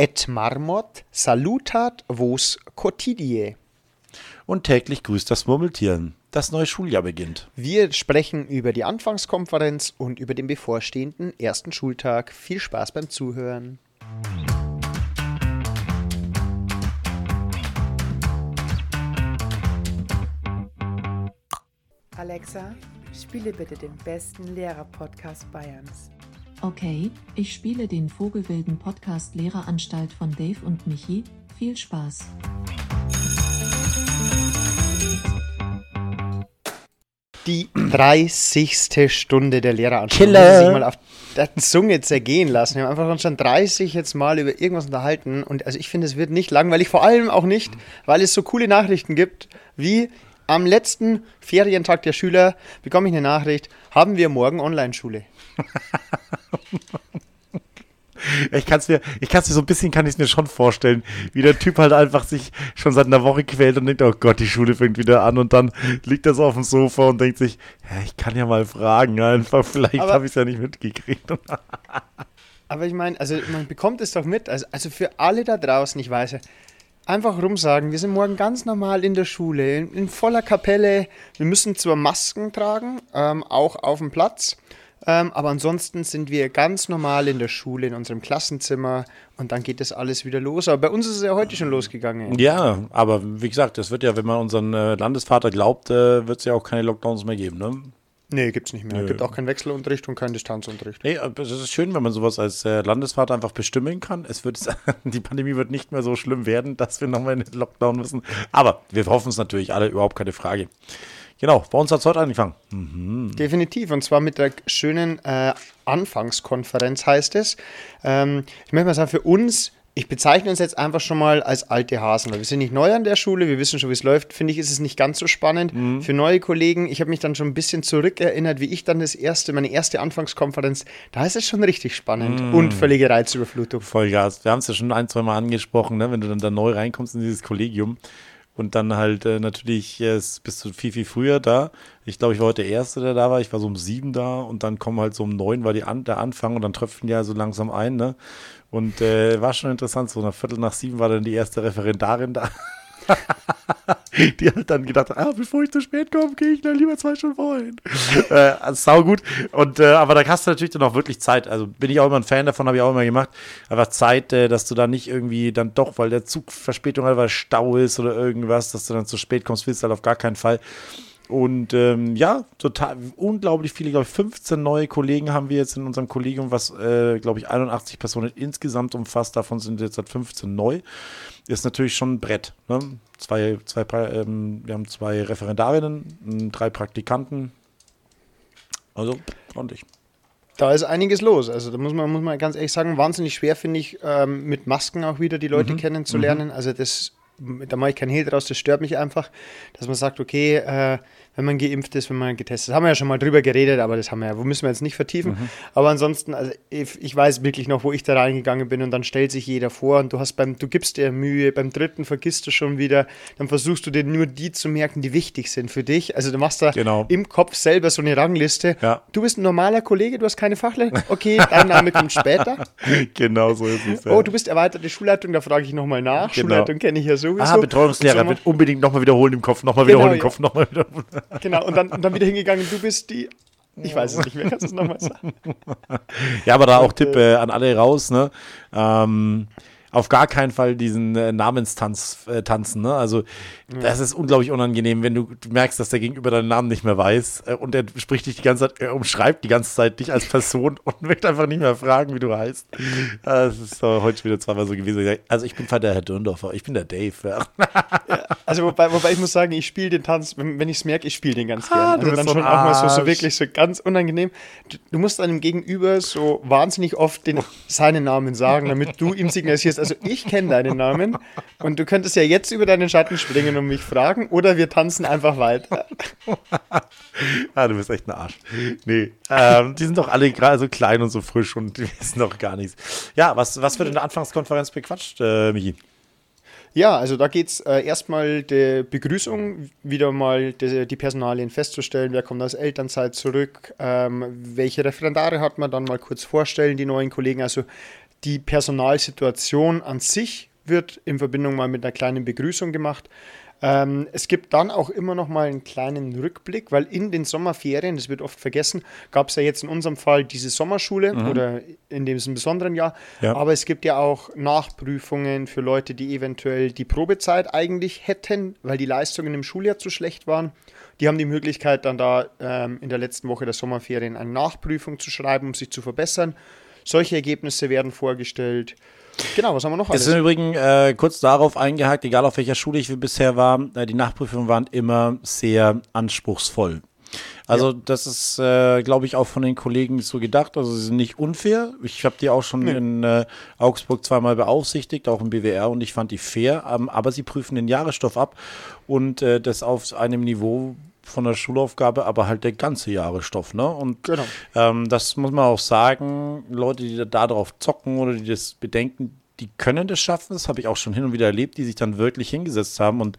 et marmot salutat vos quotidie. Und täglich grüßt das Murmeltier. Das neue Schuljahr beginnt. Wir sprechen über die Anfangskonferenz und über den bevorstehenden ersten Schultag. Viel Spaß beim Zuhören. Alexa, spiele bitte den besten Lehrer-Podcast Bayerns. Okay, ich spiele den Vogelwilden Podcast Lehreranstalt von Dave und Michi. Viel Spaß. Die 30. Stunde der Lehreranstalt. Killer. Sich mal auf der Zunge zergehen lassen. Wir haben einfach uns schon 30 jetzt mal über irgendwas unterhalten. Und also ich finde, es wird nicht langweilig. Vor allem auch nicht, weil es so coole Nachrichten gibt, wie am letzten Ferientag der Schüler bekomme ich eine Nachricht, haben wir morgen Online-Schule. Ich kann es mir, ich kann es mir so ein bisschen, kann ich es mir schon vorstellen, wie der Typ halt einfach sich schon seit einer Woche quält und denkt, oh Gott, die Schule fängt wieder an und dann liegt er so auf dem Sofa und denkt sich, ja, ich kann ja mal fragen, einfach, vielleicht habe ich es ja nicht mitgekriegt. Aber ich meine, also man bekommt es doch mit. Also, also für alle da draußen, ich weiß ja, einfach rumsagen, wir sind morgen ganz normal in der Schule, in, in voller Kapelle. Wir müssen zwar Masken tragen, ähm, auch auf dem Platz. Ähm, aber ansonsten sind wir ganz normal in der Schule, in unserem Klassenzimmer und dann geht das alles wieder los. Aber bei uns ist es ja heute schon losgegangen. Ja, aber wie gesagt, das wird ja, wenn man unseren äh, Landesvater glaubt, äh, wird es ja auch keine Lockdowns mehr geben, ne? Nee, gibt's nicht mehr. Es gibt auch keinen Wechselunterricht und keinen Distanzunterricht. Nee, aber es ist schön, wenn man sowas als äh, Landesvater einfach bestimmen kann. Es wird, die Pandemie wird nicht mehr so schlimm werden, dass wir nochmal in den Lockdown müssen. Aber wir hoffen es natürlich alle, überhaupt keine Frage. Genau, bei uns hat es heute angefangen. Definitiv, und zwar mit der schönen äh, Anfangskonferenz heißt es. Ähm, ich möchte mal sagen, für uns, ich bezeichne uns jetzt einfach schon mal als alte Hasen, weil wir sind nicht neu an der Schule, wir wissen schon, wie es läuft. Finde ich, ist es nicht ganz so spannend. Für neue Kollegen, ich habe mich dann schon ein bisschen zurückerinnert, wie ich dann das erste, meine erste Anfangskonferenz, da ist es schon richtig spannend und völlige Reizüberflutung. Vollgas. Wir haben es ja schon ein, zwei Mal angesprochen, ne? wenn du dann da neu reinkommst in dieses Kollegium und dann halt äh, natürlich äh, bist du viel, viel früher da. Ich glaube, ich war heute der Erste, der da war. Ich war so um sieben da und dann kommen halt so um neun war die an, der Anfang und dann tröpften die ja so langsam ein. Ne? Und äh, war schon interessant. So nach Viertel nach sieben war dann die erste Referendarin da. Die hat dann gedacht, ah, bevor ich zu spät komme, gehe ich dann lieber zwei Stunden vorhin. äh, also sau gut. Und, äh, aber da hast du natürlich dann auch wirklich Zeit. Also bin ich auch immer ein Fan davon, habe ich auch immer gemacht. Einfach Zeit, äh, dass du da nicht irgendwie dann doch, weil der Zug Verspätung hat, Stau ist oder irgendwas, dass du dann zu spät kommst, willst du halt auf gar keinen Fall. Und ähm, ja, total unglaublich viele, glaube ich, 15 neue Kollegen haben wir jetzt in unserem Kollegium, was, äh, glaube ich, 81 Personen insgesamt umfasst. Davon sind jetzt seit 15 neu. Ist natürlich schon ein Brett. Ne? Zwei, zwei, ähm, wir haben zwei Referendarinnen, drei Praktikanten. Also ordentlich. Da ist einiges los. Also da muss man, muss man ganz ehrlich sagen, wahnsinnig schwer finde ich, ähm, mit Masken auch wieder die Leute kennenzulernen. Also das, da mache ich keinen Hehl draus, das stört mich einfach, dass man sagt, okay, äh, wenn man geimpft ist, wenn man getestet ist. Haben wir ja schon mal drüber geredet, aber das haben wir ja, wo müssen wir jetzt nicht vertiefen. Aber ansonsten, also ich, ich weiß wirklich noch, wo ich da reingegangen bin und dann stellt sich jeder vor und du hast beim, du gibst dir Mühe, beim dritten vergisst du schon wieder, dann versuchst du dir nur die zu merken, die wichtig sind für dich. Also du machst da Genau. im Kopf selber so eine Rangliste. Ja. Du bist ein normaler Kollege, du hast keine Fachlehre. Okay, dein Name kommt später. genau so ist es. Ja. Oh, du bist erweiterte Schulleitung, da frage ich nochmal nach. Genau. Schulleitung kenne ich ja sowieso. Ah, Betreuungslehrer wird unbedingt nochmal wiederholen im Kopf, nochmal Genau, wiederholen im ja. Kopf, nochmal wiederholen. Genau, und dann, und dann wieder hingegangen, du bist die. Ich weiß es nicht mehr, kannst du es nochmal sagen? Ja, aber da auch Tipp äh, an alle raus, ne? Ähm, auf gar keinen Fall diesen äh, Namenstanz äh, tanzen, ne? Also das ist unglaublich unangenehm, wenn du, du merkst, dass der Gegenüber deinen Namen nicht mehr weiß äh, und er spricht dich die ganze Zeit, er umschreibt die ganze Zeit dich als Person und möchte einfach nicht mehr fragen, wie du heißt. Das ist äh, heute wieder zweimal so gewesen. Also ich bin zwar der Herr Dürndorfer, ich bin der Dave. Ja. Also, wobei, wobei ich muss sagen, ich spiele den Tanz, wenn, wenn ich es merke, ich spiele den ganz Ah, gern. du Also dann so schon auch mal so, so wirklich so ganz unangenehm. Du, du musst einem Gegenüber so wahnsinnig oft den, seinen Namen sagen, damit du ihm signalisierst, also ich kenne deinen Namen und du könntest ja jetzt über deinen Schatten springen und mich fragen oder wir tanzen einfach weiter. Ah, du bist echt ein Arsch. Nee, ähm, die sind doch alle gerade so klein und so frisch und die wissen doch gar nichts. Ja, was, was wird in der Anfangskonferenz bequatscht, äh, Michi? Ja, also da geht es äh, erstmal der Begrüßung, wieder mal die, die Personalien festzustellen, wer kommt aus Elternzeit zurück, ähm, welche Referendare hat man, dann mal kurz vorstellen, die neuen Kollegen. Also die Personalsituation an sich wird in Verbindung mal mit einer kleinen Begrüßung gemacht. Ähm, es gibt dann auch immer noch mal einen kleinen Rückblick, weil in den Sommerferien, das wird oft vergessen, gab es ja jetzt in unserem Fall diese Sommerschule mhm. oder in diesem besonderen Jahr. Ja. Aber es gibt ja auch Nachprüfungen für Leute, die eventuell die Probezeit eigentlich hätten, weil die Leistungen im Schuljahr zu schlecht waren. Die haben die Möglichkeit, dann da ähm, in der letzten Woche der Sommerferien eine Nachprüfung zu schreiben, um sich zu verbessern. Solche Ergebnisse werden vorgestellt. Genau, was haben wir noch? Es ist im Übrigen äh, kurz darauf eingehakt, egal auf welcher Schule ich bisher war, äh, die Nachprüfungen waren immer sehr anspruchsvoll. Also ja. das ist, äh, glaube ich, auch von den Kollegen so gedacht. Also sie sind nicht unfair. Ich habe die auch schon nee. in äh, Augsburg zweimal beaufsichtigt, auch im BWR, und ich fand die fair. Ähm, aber sie prüfen den Jahresstoff ab und äh, das auf einem Niveau, von der Schulaufgabe, aber halt der ganze Jahresstoff. Ne? Und genau. ähm, das muss man auch sagen, Leute, die da drauf zocken oder die das bedenken, die können das schaffen. Das habe ich auch schon hin und wieder erlebt, die sich dann wirklich hingesetzt haben und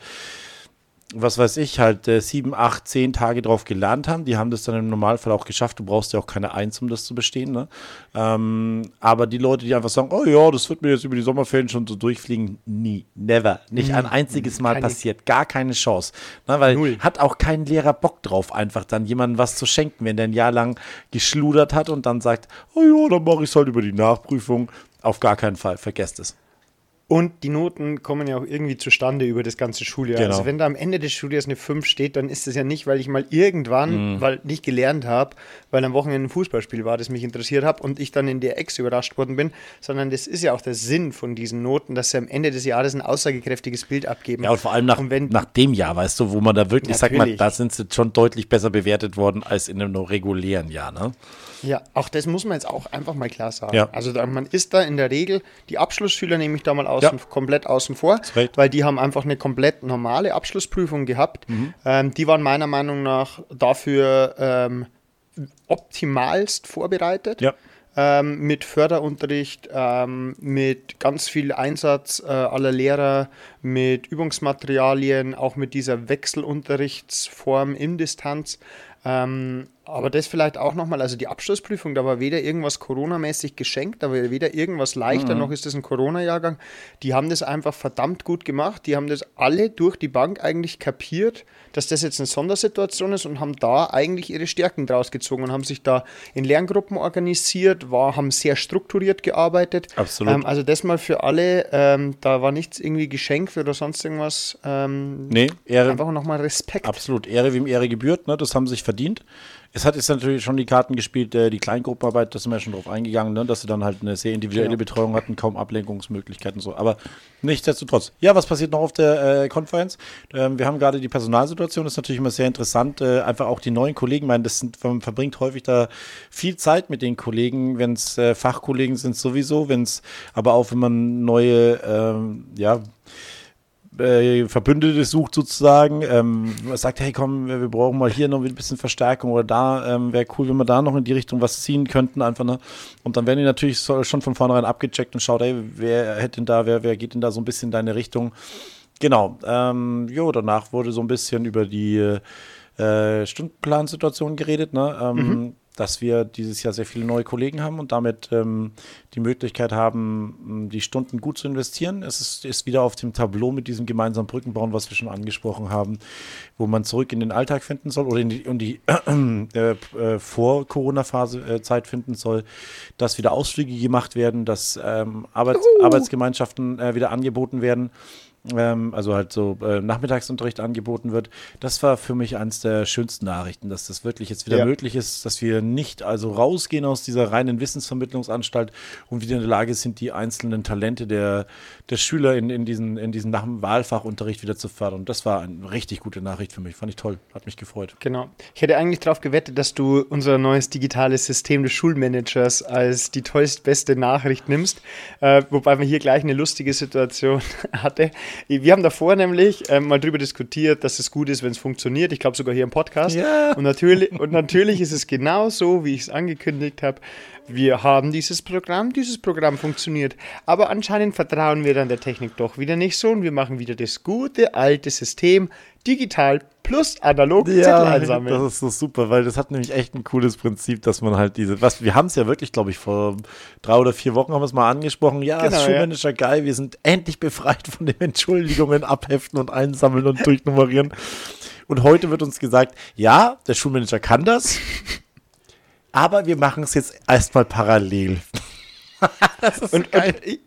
was weiß ich, halt äh, sieben, acht, zehn Tage drauf gelernt haben. Die haben das dann im Normalfall auch geschafft. Du brauchst ja auch keine Eins, um das zu bestehen. Ne? Ähm, aber die Leute, die einfach sagen, oh ja, das wird mir jetzt über die Sommerferien schon so durchfliegen, nie, never. Nicht mhm. ein einziges Mal keine. passiert. Gar keine Chance. Ne? Weil Null. hat auch kein Lehrer Bock drauf, einfach dann jemandem was zu schenken, wenn der ein Jahr lang geschludert hat und dann sagt, oh ja, dann mache ich es halt über die Nachprüfung. Auf gar keinen Fall, vergesst es. Und die Noten kommen ja auch irgendwie zustande über das ganze Schuljahr. Genau. Also wenn da am Ende des Schuljahres eine 5 steht, dann ist das ja nicht, weil ich mal irgendwann, mm. weil nicht gelernt habe, weil am Wochenende ein Fußballspiel war, das mich interessiert hat und ich dann in der Ex überrascht worden bin, sondern das ist ja auch der Sinn von diesen Noten, dass sie am Ende des Jahres ein aussagekräftiges Bild abgeben. Ja, und vor allem nach, wenn, nach dem Jahr, weißt du, wo man da wirklich, sag mal, da sind sie schon deutlich besser bewertet worden als in einem regulären Jahr, ne? Ja, auch das muss man jetzt auch einfach mal klar sagen. Ja. Also da, man ist da in der Regel, die Abschlussschüler nehme ich da mal außen, ja. komplett außen vor, weil die haben einfach eine komplett normale Abschlussprüfung gehabt. Mhm. Ähm, die waren meiner Meinung nach dafür ähm, optimalst vorbereitet. Ja. Ähm, mit Förderunterricht, ähm, mit ganz viel Einsatz äh, aller Lehrer, mit Übungsmaterialien, auch mit dieser Wechselunterrichtsform in Distanz. Ähm, aber das vielleicht auch nochmal, also die Abschlussprüfung, da war weder irgendwas Corona-mäßig geschenkt, da war weder irgendwas leichter, mhm. noch ist das ein Corona-Jahrgang. Die haben das einfach verdammt gut gemacht. Die haben das alle durch die Bank eigentlich kapiert, dass das jetzt eine Sondersituation ist und haben da eigentlich ihre Stärken draus gezogen und haben sich da in Lerngruppen organisiert, war, haben sehr strukturiert gearbeitet. Absolut. Ähm, also das mal für alle, ähm, da war nichts irgendwie geschenkt oder sonst irgendwas. Ähm, nee, Ehre. Einfach nochmal Respekt. Absolut, Ehre wem Ehre gebührt, ne? das haben sie sich verdient. Es hat jetzt natürlich schon die Karten gespielt, äh, die Kleingruppenarbeit, da sind wir ja schon drauf eingegangen, ne, dass sie dann halt eine sehr individuelle genau. Betreuung hatten, kaum Ablenkungsmöglichkeiten und so. Aber nichtsdestotrotz. Ja, was passiert noch auf der äh, Konferenz? Ähm, wir haben gerade die Personalsituation, das ist natürlich immer sehr interessant. Äh, einfach auch die neuen Kollegen, ich meine, das sind, man verbringt häufig da viel Zeit mit den Kollegen, wenn es äh, Fachkollegen sind sowieso, wenn es aber auch, wenn man neue, ähm, ja, äh, Verbündete sucht sozusagen, ähm, sagt, hey komm, wir brauchen mal hier noch ein bisschen Verstärkung oder da, ähm, wäre cool, wenn wir da noch in die Richtung was ziehen könnten, einfach, ne? Und dann werden die natürlich schon von vornherein abgecheckt und schaut, hey, wer hätte denn da, wer, wer geht denn da so ein bisschen in deine Richtung? Genau, ähm, jo, danach wurde so ein bisschen über die äh, Stundenplansituation geredet, ne? Ähm, mhm dass wir dieses Jahr sehr viele neue Kollegen haben und damit ähm, die Möglichkeit haben, die Stunden gut zu investieren. Es ist, ist, wieder auf dem Tableau mit diesem gemeinsamen Brückenbauen, was wir schon angesprochen haben, wo man zurück in den Alltag finden soll oder in die, in die äh, äh, Vor-Corona-Phase äh, Zeit finden soll, dass wieder Ausflüge gemacht werden, dass ähm, Arbeits Arbeitsgemeinschaften äh, wieder angeboten werden ähm, also halt so äh, Nachmittagsunterricht angeboten wird. Das war für mich eines der schönsten Nachrichten, dass das wirklich jetzt wieder ja. möglich ist, dass wir nicht also rausgehen aus dieser reinen Wissensvermittlungsanstalt und wieder in der Lage sind, die einzelnen Talente der, der Schüler in, in diesen, in diesen nach dem Wahlfachunterricht wieder zu fördern. Das war eine richtig gute Nachricht für mich. Fand ich toll. Hat mich gefreut. Genau. Ich hätte eigentlich darauf gewettet, dass du unser neues digitales System des Schulmanagers als die tollst beste Nachricht nimmst. Äh, wobei man hier gleich eine lustige Situation hatte. Wir haben davor nämlich ähm, mal drüber diskutiert, dass es gut ist, wenn es funktioniert. Ich glaube sogar hier im Podcast. Ja. Und, natürlich, und natürlich ist es genau so, wie ich es angekündigt habe. Wir haben dieses Programm, dieses Programm funktioniert. Aber anscheinend vertrauen wir dann der Technik doch wieder nicht so und wir machen wieder das gute alte System digital plus analog Zettel einsammeln. das ist so super, weil das hat nämlich echt ein cooles Prinzip, dass man halt diese, was, wir haben es ja wirklich, glaube ich, vor drei oder vier Wochen haben wir es mal angesprochen. Ja, Genau, ist Schulmanager geil, wir sind endlich befreit von den Entschuldigungen, abheften und einsammeln und durchnummerieren. Und heute wird uns gesagt, ja, der Schulmanager kann das, aber wir machen es jetzt erstmal parallel. Und, und ich,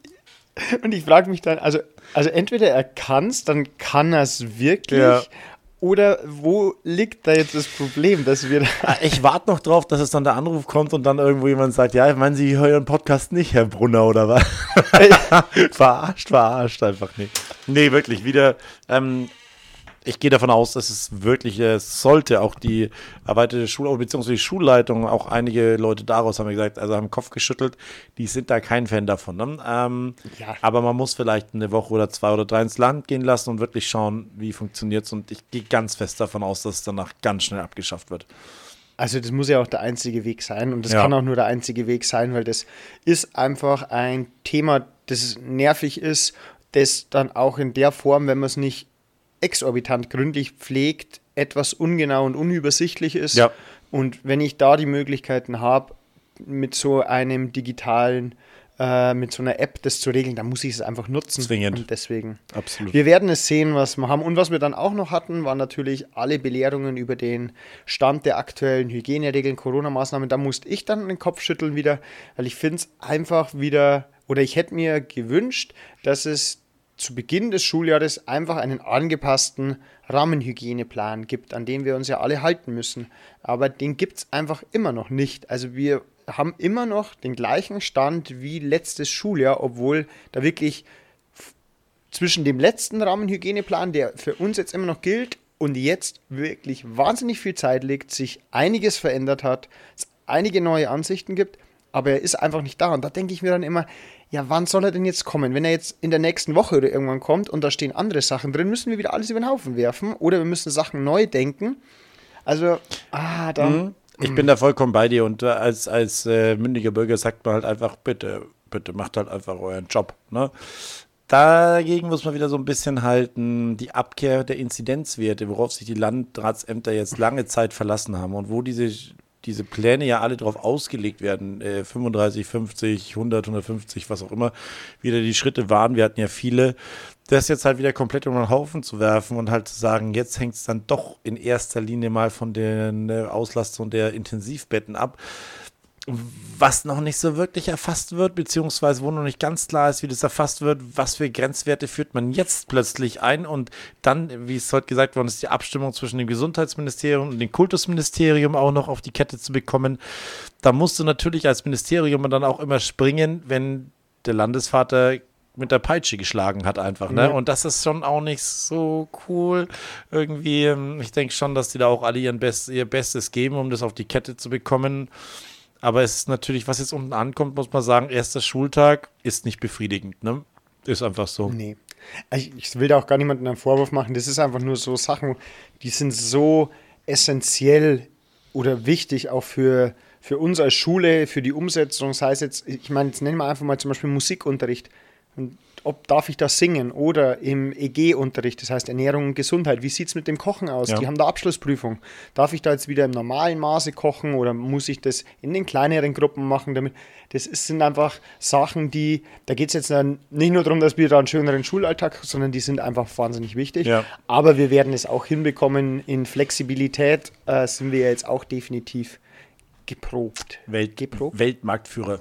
und ich frage mich dann, also, also entweder er kann es, dann kann er es wirklich. Ja. Oder wo liegt da jetzt das Problem, dass wir Ah, Ich warte noch drauf, dass es dann der Anruf kommt und dann irgendwo jemand sagt, ja, meinen Sie hören Podcast nicht, Herr Brunner, oder was? verarscht, verarscht einfach nicht. Nee, wirklich, wieder, ähm, ich gehe davon aus, dass es wirklich, äh, es sollte auch die erweiterte Schule, beziehungsweise die Schulleitung, auch einige Leute daraus haben gesagt, also haben den Kopf geschüttelt, die sind da kein Fan davon. Ne? Ähm, Ja. Aber man muss vielleicht eine Woche oder zwei oder drei ins Land gehen lassen und wirklich schauen, wie funktioniert es. Und ich gehe ganz fest davon aus, dass es danach ganz schnell abgeschafft wird. Also das muss ja auch der einzige Weg sein und das Ja. kann auch nur der einzige Weg sein, weil das ist einfach ein Thema, das nervig ist, das dann auch in der Form, wenn man es nicht exorbitant gründlich pflegt, etwas ungenau und unübersichtlich ist. Ja. Und wenn ich da die Möglichkeiten habe, mit so einem digitalen, äh, mit so einer App das zu regeln, dann muss ich es einfach nutzen. Zwingend. Und deswegen. Absolut. Wir werden es sehen, was wir haben. Und was wir dann auch noch hatten, waren natürlich alle Belehrungen über den Stand der aktuellen Hygieneregeln, Corona-Maßnahmen. Da musste ich dann den Kopf schütteln wieder, weil ich finde es einfach wieder, oder ich hätte mir gewünscht, dass es zu Beginn des Schuljahres einfach einen angepassten Rahmenhygieneplan gibt, an den wir uns ja alle halten müssen. Aber den gibt es einfach immer noch nicht. Also wir haben immer noch den gleichen Stand wie letztes Schuljahr, obwohl da wirklich zwischen dem letzten Rahmenhygieneplan, der für uns jetzt immer noch gilt, und jetzt wirklich wahnsinnig viel Zeit liegt, sich einiges verändert hat, es einige neue Ansichten gibt, aber er ist einfach nicht da. Und da denke ich mir dann immer, ja, wann soll er denn jetzt kommen? Wenn er jetzt in der nächsten Woche oder irgendwann kommt und da stehen andere Sachen drin, müssen wir wieder alles über den Haufen werfen oder wir müssen Sachen neu denken. Also, ah, dann. Ich bin da vollkommen bei dir und äh, als, als äh, mündiger Bürger sagt man halt einfach, bitte, bitte macht halt einfach euren Job. Ne? Dagegen muss man wieder so ein bisschen halten, die Abkehr der Inzidenzwerte, worauf sich die Landratsämter jetzt lange Zeit verlassen haben und wo diese, diese Pläne ja alle darauf ausgelegt werden, äh, 35, 50, 100, 150, was auch immer, wieder die Schritte waren. Wir hatten ja viele, das jetzt halt wieder komplett um den Haufen zu werfen und halt zu sagen, jetzt hängt es dann doch in erster Linie mal von den äh, Auslastung der Intensivbetten ab, was noch nicht so wirklich erfasst wird, beziehungsweise wo noch nicht ganz klar ist, wie das erfasst wird, was für Grenzwerte führt man jetzt plötzlich ein und dann, wie es heute gesagt worden ist, die Abstimmung zwischen dem Gesundheitsministerium und dem Kultusministerium auch noch auf die Kette zu bekommen. Da musst du natürlich als Ministerium dann auch immer springen, wenn der Landesvater mit der Peitsche geschlagen hat einfach, ne? Ja. Und das ist schon auch nicht so cool. Irgendwie, ich denke schon, dass die da auch alle Best, ihr Bestes geben, um das auf die Kette zu bekommen. Aber es ist natürlich, was jetzt unten ankommt, muss man sagen, erster Schultag ist nicht befriedigend, ne? Ist einfach so. Nee. Ich, ich will da auch gar niemandem einen Vorwurf machen. Das ist einfach nur so Sachen, die sind so essentiell oder wichtig auch für, für uns als Schule, für die Umsetzung. Sei es jetzt, ich meine, jetzt nennen wir einfach mal zum Beispiel Musikunterricht. Ob darf ich das singen oder im EG-Unterricht, das heißt Ernährung und Gesundheit, wie sieht es mit dem Kochen aus? Ja. Die haben da Abschlussprüfung. Darf ich da jetzt wieder im normalen Maße kochen oder muss ich das in den kleineren Gruppen machen? Damit? Das sind einfach Sachen, die, da geht es jetzt dann nicht nur darum, dass wir da einen schöneren Schulalltag, sondern die sind einfach wahnsinnig wichtig. Ja. Aber wir werden es auch hinbekommen. In Flexibilität äh, sind wir ja jetzt auch definitiv geprobt. Welt, Geprobt? Weltmarktführer.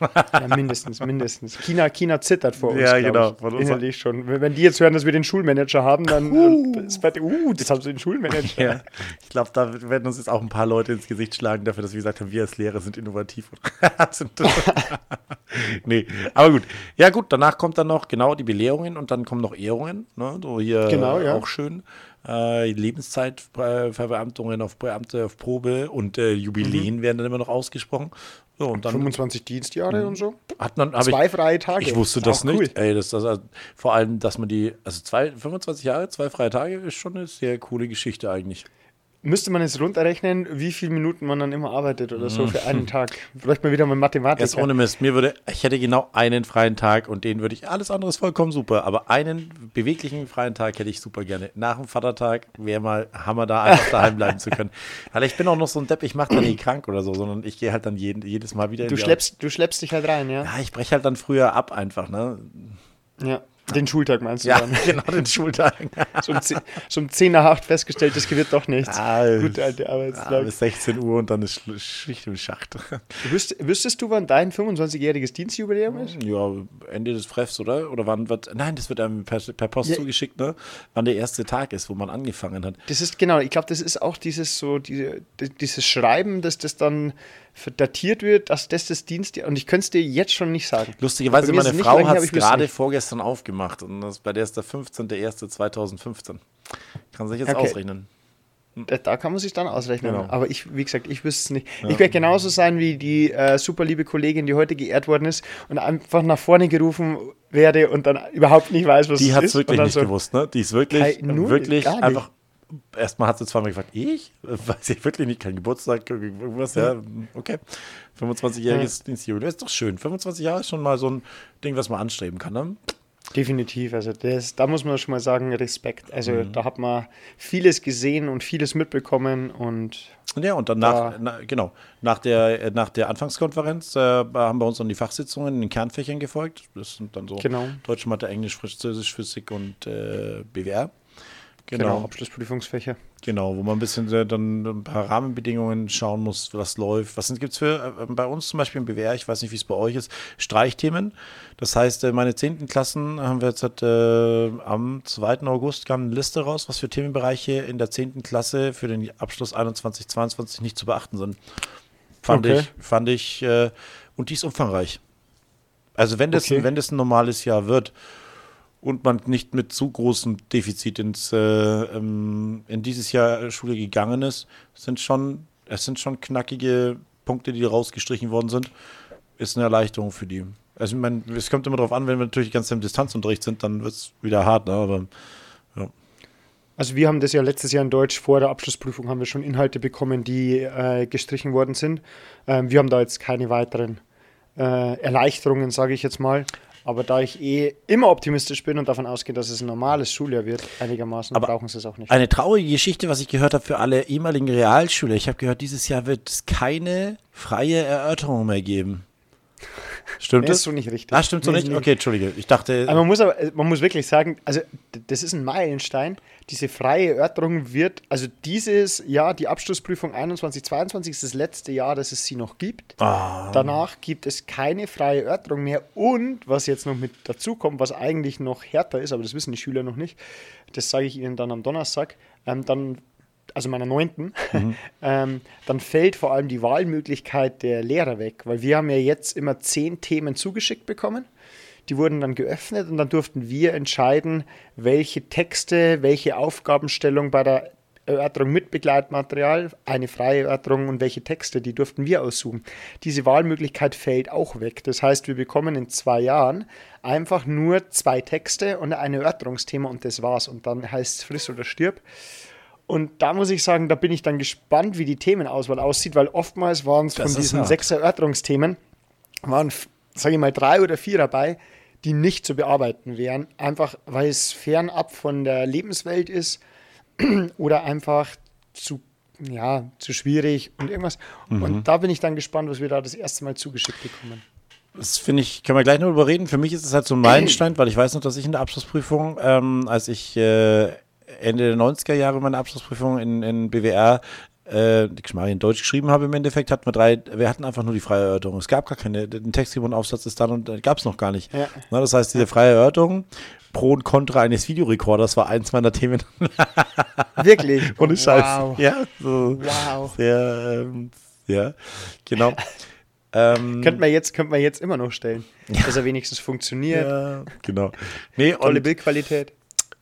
Ja, mindestens, mindestens. China, China zittert vor uns. Ja, genau. Ich, innerlich schon. Wenn die jetzt hören, dass wir den Schulmanager haben, dann uh, ist bei, uh das haben sie den Schulmanager. Ja, ich glaube, da werden uns jetzt auch ein paar Leute ins Gesicht schlagen dafür, dass wir gesagt haben, wir als Lehrer sind innovativ sind. nee, aber gut. Ja, gut, danach kommt dann noch genau die Belehrungen und dann kommen noch Ehrungen. Ne? So hier Genau, ja. auch schön. Äh, Lebenszeitverbeamtungen auf Beamte auf Probe und äh, Jubiläen werden dann immer noch ausgesprochen. So, und dann 25 Dienstjahre und so. hat man, Zwei ich, freie Tage. ich wusste das auch nicht. cool. Ey, das, das, also, vor allem, dass man die, also zwei, 25 Jahre, zwei freie Tage ist schon eine sehr coole Geschichte eigentlich. Müsste man jetzt runterrechnen, wie viele Minuten man dann immer arbeitet oder so für Mhm. einen Tag. Vielleicht mal wieder mal Mathematik. Jetzt ohne Mist, mir würde, ich hätte genau einen freien Tag und den würde ich, alles andere ist vollkommen super, aber einen beweglichen freien Tag hätte ich super gerne. Nach dem Vatertag wäre mal Hammer da, einfach daheim bleiben zu können. Weil ich bin auch noch so ein Depp, ich mache dann nie krank oder so, sondern ich gehe halt dann jeden, jedes Mal wieder in Du schleppst, du schleppst dich halt rein, ja? Ja, ich breche halt dann früher ab einfach, ne? Ja. Den Schultag meinst du Ja, dann? genau, den Schultag. So um 10, so um 10 nach 8 festgestellt, das wird doch nichts. Ah, Gute alte Arbeitstag. bis 16 Uhr und dann ist Schicht im Schacht. Wüsst, wüsstest du, wann dein 25-jähriges Dienstjubiläum ist? Ja, Ende des Freffs, oder? Oder wann wird, nein, das wird einem per, per Post Ja. zugeschickt, ne? Wann der erste Tag ist, wo man angefangen hat. Das ist genau, ich glaube, das ist auch dieses so, diese, di- dieses Schreiben, dass das dann datiert wird, dass das das Dienst und ich könnte es dir jetzt schon nicht sagen. Lustigerweise, meine es Frau hat es gerade vorgestern aufgemacht und das, bei der ist der 15.01.2015. Kann sich jetzt Okay. ausrechnen. Da, da kann man sich dann ausrechnen. Genau. Aber ich, wie gesagt, ich wüsste es nicht. Ich werde genauso sein wie die äh, super liebe Kollegin, die heute geehrt worden ist und einfach nach vorne gerufen werde und dann überhaupt nicht weiß, was Die es hat ist. es wirklich und dann nicht so, gewusst, ne? Die ist wirklich, Kein- null, wirklich einfach. Erstmal hat sie zweimal gefragt, ich? Weiß ich wirklich nicht, kein Geburtstag, irgendwas, ja, okay. 25-jähriges Dienstjubiläum, ist doch schön. 25 Jahre ist schon mal so ein Ding, was man anstreben kann, ne? Definitiv. Also das, da muss man schon mal sagen, Respekt. Also Mhm. da hat man vieles gesehen und vieles mitbekommen und Ja, und dann nach, Da- na, genau, nach der, äh, nach der Anfangskonferenz äh, haben bei uns dann die Fachsitzungen in den Kernfächern gefolgt. Das sind dann so Genau. Deutsch, Mathe, Englisch, Französisch, Physik und äh, BWR. Genau, Genau, Abschlussprüfungsfächer. genau, wo man ein bisschen äh, dann ein paar Rahmenbedingungen schauen muss, was läuft. Was gibt es für, äh, bei uns zum Beispiel im BWR, ich weiß nicht, wie es bei euch ist, Streichthemen. Das heißt, äh, meine 10. Klassen haben wir jetzt äh, am 2. August kam eine Liste raus, was für Themenbereiche in der 10. Klasse für den Abschluss 21, 22 nicht zu beachten sind. Fand Okay. ich, fand ich, äh, und die ist umfangreich. Also wenn das, Okay. wenn das ein normales Jahr wird und man nicht mit zu großem Defizit ins, äh, ähm, in dieses Jahr Schule gegangen ist, sind schon, es sind schon knackige Punkte, die rausgestrichen worden sind. Ist eine Erleichterung für die. Also ich meine, es kommt immer darauf an, wenn wir natürlich ganz im Distanzunterricht sind, dann wird es wieder hart, ne? aber Also wir haben das ja letztes Jahr in Deutsch vor der Abschlussprüfung haben wir schon Inhalte bekommen, die äh, gestrichen worden sind. Ähm, wir haben da jetzt keine weiteren äh, Erleichterungen, sage ich jetzt mal. Aber da ich eh immer optimistisch bin und davon ausgehe, dass es ein normales Schuljahr wird, einigermaßen, Aber brauchen sie es auch nicht. Eine traurige Geschichte, was ich gehört habe für alle ehemaligen Realschüler. Ich habe gehört, dieses Jahr wird es keine freie Erörterung mehr geben. Stimmt Nee, das? ist so nicht richtig. Ah, stimmt so Nee, nicht? nee. Okay, Entschuldige. Ich dachte, Aber man muss aber, man muss wirklich sagen, also das ist ein Meilenstein. Diese freie Erörterung wird, also dieses Jahr, die Abschlussprüfung 21, 22 ist das letzte Jahr, dass es sie noch gibt. Ah. Danach gibt es keine freie Erörterung mehr. Und was jetzt noch mit dazu kommt, was eigentlich noch härter ist, aber das wissen die Schüler noch nicht, das sage ich ihnen dann am Donnerstag, ähm, dann also meiner neunten, ähm, dann fällt vor allem die Wahlmöglichkeit der Lehrer weg, weil wir haben ja jetzt immer zehn Themen zugeschickt bekommen. Die wurden dann geöffnet und dann durften wir entscheiden, welche Texte, welche Aufgabenstellung bei der Erörterung mit Begleitmaterial, eine freie Erörterung und welche Texte, die durften wir aussuchen. Diese Wahlmöglichkeit fällt auch weg. Das heißt, wir bekommen in zwei Jahren einfach nur zwei Texte und ein Erörterungsthema und das war's. Und dann heißt es friss oder stirb. Und da muss ich sagen, da bin ich dann gespannt, wie die Themenauswahl aussieht, weil oftmals waren es von diesen hart. sechs Erörterungsthemen, waren, sage ich mal, drei oder vier dabei, die nicht zu bearbeiten wären. Einfach, weil es fernab von der Lebenswelt ist oder einfach zu, ja, zu schwierig und irgendwas. Mhm. Und da bin ich dann gespannt, was wir da das erste Mal zugeschickt bekommen. Das finde ich, können wir gleich noch drüber reden. Für mich ist es halt so ein Meilenstein, weil ich weiß noch, dass ich in der Abschlussprüfung, ähm, als ich äh, Ende der 90er Jahre meine Abschlussprüfung in, in BWR äh, in Deutsch geschrieben habe, im Endeffekt hatten wir drei, wir hatten einfach nur die freie Erörterung. Es gab gar keine, den Text und Aufsatz ist dann und äh, gab es noch gar nicht. Ja. Na, das heißt, diese freie Erörterung, Pro und Contra eines Videorekorders war eins meiner Themen. Wirklich. Ohne Scheiß. Wow. Ja, so Wow. sehr, ähm, ja, genau. ähm, Könnte man, jetzt, könnte man jetzt immer noch stellen, dass er wenigstens funktioniert. ja, genau. Nee, Tolle Bildqualität.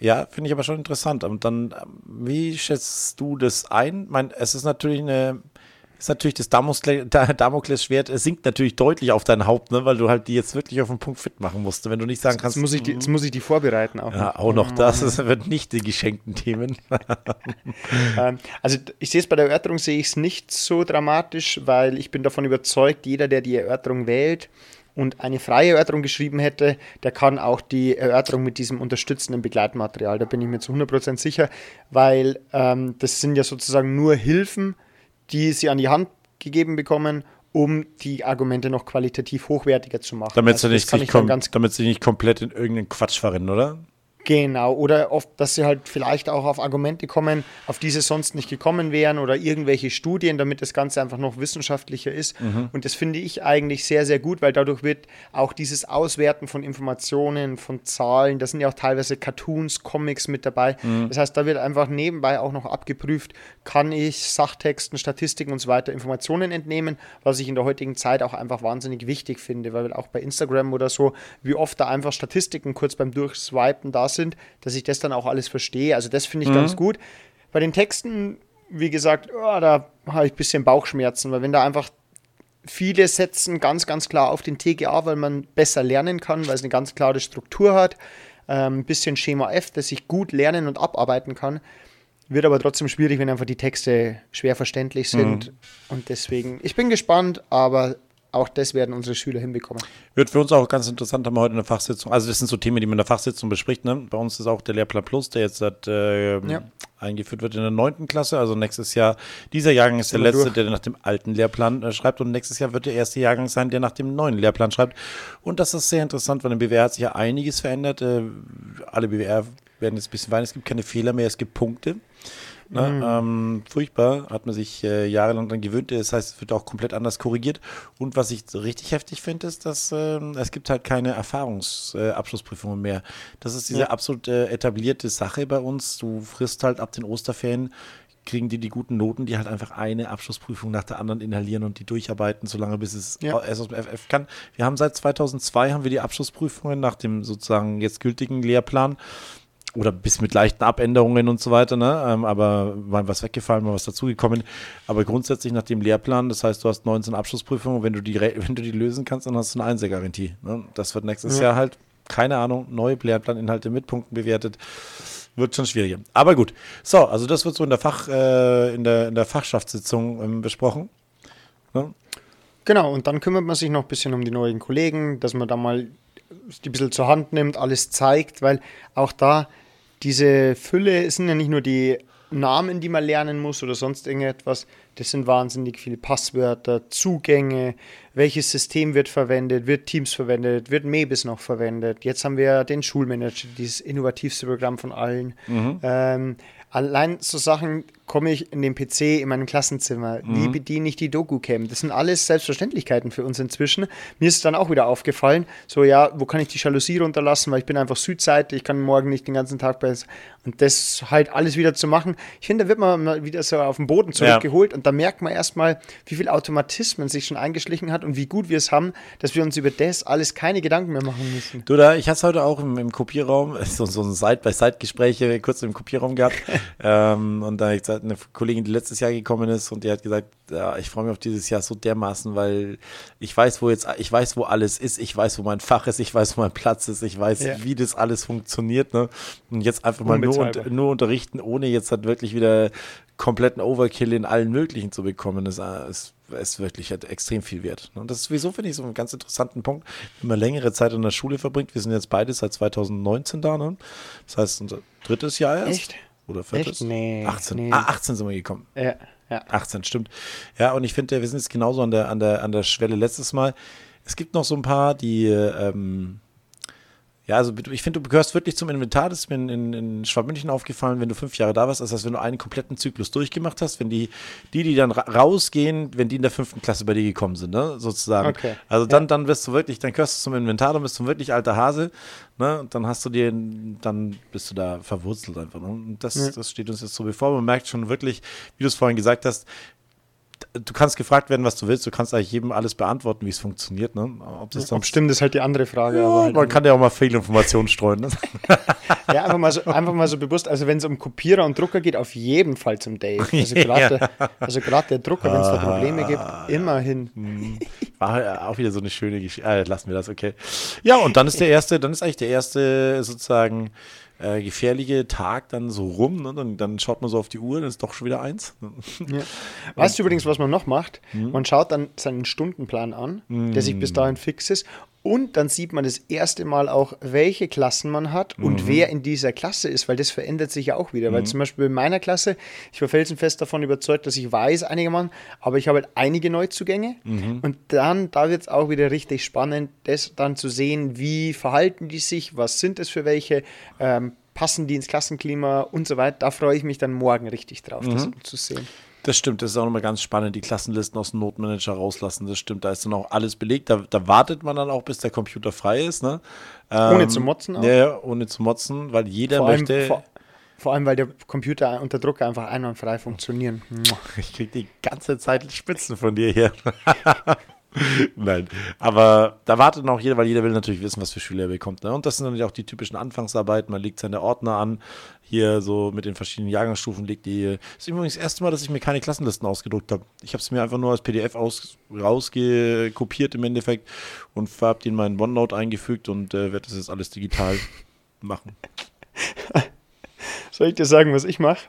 Ja, finde ich aber schon interessant. Und dann, ähm, wie schätzt du das ein? Mein, es ist natürlich eine ist natürlich das Damoklesschwert, es sinkt natürlich deutlich auf dein Haupt, ne, weil du halt die jetzt wirklich auf den Punkt fit machen musst. Wenn du nicht sagen Jetzt kannst, muss ich die, jetzt muss ich die vorbereiten auch. ja, noch. auch noch das, das wird nicht die geschenkten Themen. Ähm, also ich sehe es bei der Erörterung, sehe ich es nicht so dramatisch, weil ich bin davon überzeugt, jeder, der die Erörterung wählt und eine freie Erörterung geschrieben hätte, der kann auch die Erörterung mit diesem unterstützenden Begleitmaterial. Da bin ich mir zu 100% sicher, weil ähm, das sind ja sozusagen nur Hilfen, die sie an die Hand gegeben bekommen, um die Argumente noch qualitativ hochwertiger zu machen. Damit Also sie nicht, sich kom- damit sie nicht komplett in irgendeinen Quatsch verrennen, oder? Genau, oder oft, dass sie halt vielleicht auch auf Argumente kommen, auf die sie sonst nicht gekommen wären oder irgendwelche Studien, damit das Ganze einfach noch wissenschaftlicher ist. Und das finde ich eigentlich sehr, sehr gut, weil dadurch wird auch dieses Auswerten von Informationen, von Zahlen, da sind ja auch teilweise Cartoons, Comics mit dabei. Das heißt, da wird einfach nebenbei auch noch abgeprüft, kann ich Sachtexten, Statistiken und so weiter Informationen entnehmen, was ich in der heutigen Zeit auch einfach wahnsinnig wichtig finde, weil auch bei Instagram oder so, wie oft da einfach Statistiken kurz beim Durchswipen da sind, dass ich das dann auch alles verstehe. Also das finde ich ganz gut. Bei den Texten, wie gesagt, oh, da habe ich ein bisschen Bauchschmerzen, weil wenn da einfach viele setzen ganz, ganz klar auf den TGA, weil man besser lernen kann, weil es eine ganz klare Struktur hat, ähm, ein bisschen Schema F, das ich gut lernen und abarbeiten kann. Wird aber trotzdem schwierig, wenn einfach die Texte schwer verständlich sind. Und deswegen, ich bin gespannt, aber auch das werden unsere Schüler hinbekommen. Wird für uns auch ganz interessant, haben wir heute eine Fachsitzung. Also, das sind so Themen, die man in der Fachsitzung bespricht. Ne? Bei uns ist auch der Lehrplan Plus, der jetzt seit, äh, Ja. eingeführt wird in der neunten Klasse. Also, nächstes Jahr, dieser Jahrgang ist der letzte, durch. der nach dem alten Lehrplan äh, schreibt. Und nächstes Jahr wird der erste Jahrgang sein, der nach dem neuen Lehrplan schreibt. Und das ist sehr interessant, weil im BWR hat sich ja einiges verändert. Äh, alle BWR werden jetzt ein bisschen weinen. Es gibt keine Fehler mehr, es gibt Punkte. Ne? Mhm. Ähm, furchtbar, hat man sich äh, jahrelang dran gewöhnt. Das heißt, es wird auch komplett anders korrigiert. Und was ich richtig heftig finde, ist, dass ähm, es gibt halt keine Erfahrungsabschlussprüfungen äh, mehr. Das ist diese Ja. absolut äh, etablierte Sache bei uns. Du frisst halt ab den Osterferien kriegen die die guten Noten, die halt einfach eine Abschlussprüfung nach der anderen inhalieren und die durcharbeiten, solange bis es Ja. erst aus dem FF kann. Wir haben seit 2002 haben wir die Abschlussprüfungen nach dem sozusagen jetzt gültigen Lehrplan oder bis mit leichten Abänderungen und so weiter, ne? Ähm, aber mal was weggefallen, mal was dazugekommen. Aber grundsätzlich nach dem Lehrplan, das heißt, du hast 19 Abschlussprüfungen, wenn du die, wenn du die lösen kannst, dann hast du eine Einser-Garantie. Ne? Das wird nächstes Ja. Jahr halt, keine Ahnung, neue Lehrplaninhalte mit Punkten bewertet. Wird schon schwieriger. Aber gut. So, also das wird so in der Fach, äh, in der, in der Fachschaftssitzung ähm, besprochen. Ne? Genau, und dann kümmert man sich noch ein bisschen um die neuen Kollegen, dass man da mal die ein bisschen zur Hand nimmt, alles zeigt, weil auch da diese Fülle sind ja nicht nur die Namen, die man lernen muss oder sonst irgendetwas, das sind wahnsinnig viele Passwörter, Zugänge, welches System wird verwendet, wird Teams verwendet, wird Mebis noch verwendet. Jetzt haben wir den Schulmanager, dieses innovativste Programm von allen. Ähm, allein so Sachen komme ich in den PC in meinem Klassenzimmer. Wie bediene ich die Doku-Cam? Das sind alles Selbstverständlichkeiten für uns inzwischen. Mir ist dann auch wieder aufgefallen, so ja, wo kann ich die Jalousie runterlassen, weil ich bin einfach Südseite, ich kann morgen nicht den ganzen Tag bei und das halt alles wieder zu machen. Ich finde, da wird man mal wieder so auf den Boden zurückgeholt und da merkt man erstmal, wie viel Automatismen sich schon eingeschlichen hat und wie gut wir es haben, dass wir uns über das alles keine Gedanken mehr machen müssen. Du, da, ich hatte es heute auch im, im Kopierraum, so, so ein Side-by-Side-Gespräch kurz im Kopierraum gehabt. ähm, und da habe ich gesagt, eine Kollegin, die letztes Jahr gekommen ist, und die hat gesagt, ja, ich freue mich auf dieses Jahr so dermaßen, weil ich weiß, wo jetzt, ich weiß, wo alles ist, ich weiß, wo mein Fach ist, ich weiß, wo mein Platz ist, ich weiß, Ja. wie das alles funktioniert. Ne? Und jetzt einfach mal nur, und, nur unterrichten, ohne jetzt halt wirklich wieder kompletten Overkill in allen möglichen zu bekommen, ist, ist, ist wirklich halt extrem viel wert. Ne? Und das ist sowieso, finde ich, so einen ganz interessanten Punkt, wenn man längere Zeit in der Schule verbringt. Wir sind jetzt beide seit 2019 da, ne? Das heißt, unser drittes Jahr erst. Echt? Oder viertes? Echt? Nee, 18. nee. Ah, 18 sind wir gekommen. Ja, ja. 18, stimmt. Ja, und ich finde, wir sind jetzt genauso an der, an der, an der Schwelle letztes Mal. Es gibt noch so ein paar, die, ähm, ja, also ich finde, du gehörst wirklich zum Inventar. Das ist mir in, in, in Schwabmünchen aufgefallen, wenn du fünf Jahre da warst. Das heißt, wenn du einen kompletten Zyklus durchgemacht hast, wenn die, die, die dann ra rausgehen, wenn die in der fünften Klasse bei dir gekommen sind, ne, sozusagen. Okay. Also dann, dann wirst du wirklich, dann gehörst du zum Inventar, dann bist du ein wirklich alter Hase, ne, und dann hast du dir, dann bist du da verwurzelt einfach. Ne? Und das, Ja. das steht uns jetzt so bevor. Man merkt schon wirklich, wie du es vorhin gesagt hast, du kannst gefragt werden, was du willst. Du kannst eigentlich jedem alles beantworten, wie es funktioniert. Ne? Ob das Ob sonst, stimmt, ist halt die andere Frage. ja, halt man kann ja auch mal Fehlinformationen streuen. Ne? Ja, einfach mal so, einfach mal so bewusst. Also, wenn es um Kopierer und Drucker geht, auf jeden Fall zum Dave. Also, gerade der, also der Drucker, wenn es da Probleme gibt, immerhin. Mhm. War ja auch wieder so eine schöne Geschichte. Äh, lassen wir das, okay. Ja, und dann ist der erste, dann ist eigentlich der erste sozusagen äh, gefährliche Tag dann so rum. Ne? Dann, dann schaut man so auf die Uhr, dann ist doch schon wieder eins. Ja. Weißt du übrigens, was man noch macht? Man schaut dann seinen Stundenplan an, der sich bis dahin fix ist. Und dann sieht man das erste Mal auch, welche Klassen man hat und wer in dieser Klasse ist, weil das verändert sich ja auch wieder. Weil zum Beispiel in meiner Klasse, ich war felsenfest davon überzeugt, dass ich weiß einigermaßen, aber ich habe halt einige Neuzugänge. Und dann, da wird es auch wieder richtig spannend, das dann zu sehen, wie verhalten die sich, was sind es für welche, ähm, passen die ins Klassenklima und so weiter. Da freue ich mich dann morgen richtig drauf, das zu sehen. Das stimmt, das ist auch nochmal ganz spannend, die Klassenlisten aus dem Notmanager rauslassen. Das stimmt, da ist dann auch alles belegt. Da, da wartet man dann auch, bis der Computer frei ist. Ne? Ohne Ähm, zu motzen auch? Ja, ohne zu motzen, weil jeder Vor allem, möchte. vor, vor allem, weil der Computer und der Drucker einfach einwandfrei funktionieren. Ich krieg die ganze Zeit Spitzen von dir hier. Nein, aber da wartet noch jeder, weil jeder will natürlich wissen, was für Schüler er bekommt. Ne? Und das sind natürlich auch die typischen Anfangsarbeiten. Man legt seine Ordner an, hier so mit den verschiedenen Jahrgangsstufen legt die. Das ist übrigens das erste Mal, dass ich mir keine Klassenlisten ausgedruckt habe. Ich habe es mir einfach nur als PDF aus, rausgekopiert im Endeffekt und habe die in meinen OneNote eingefügt und äh, werde das jetzt alles digital machen. Soll ich dir sagen, was ich mache?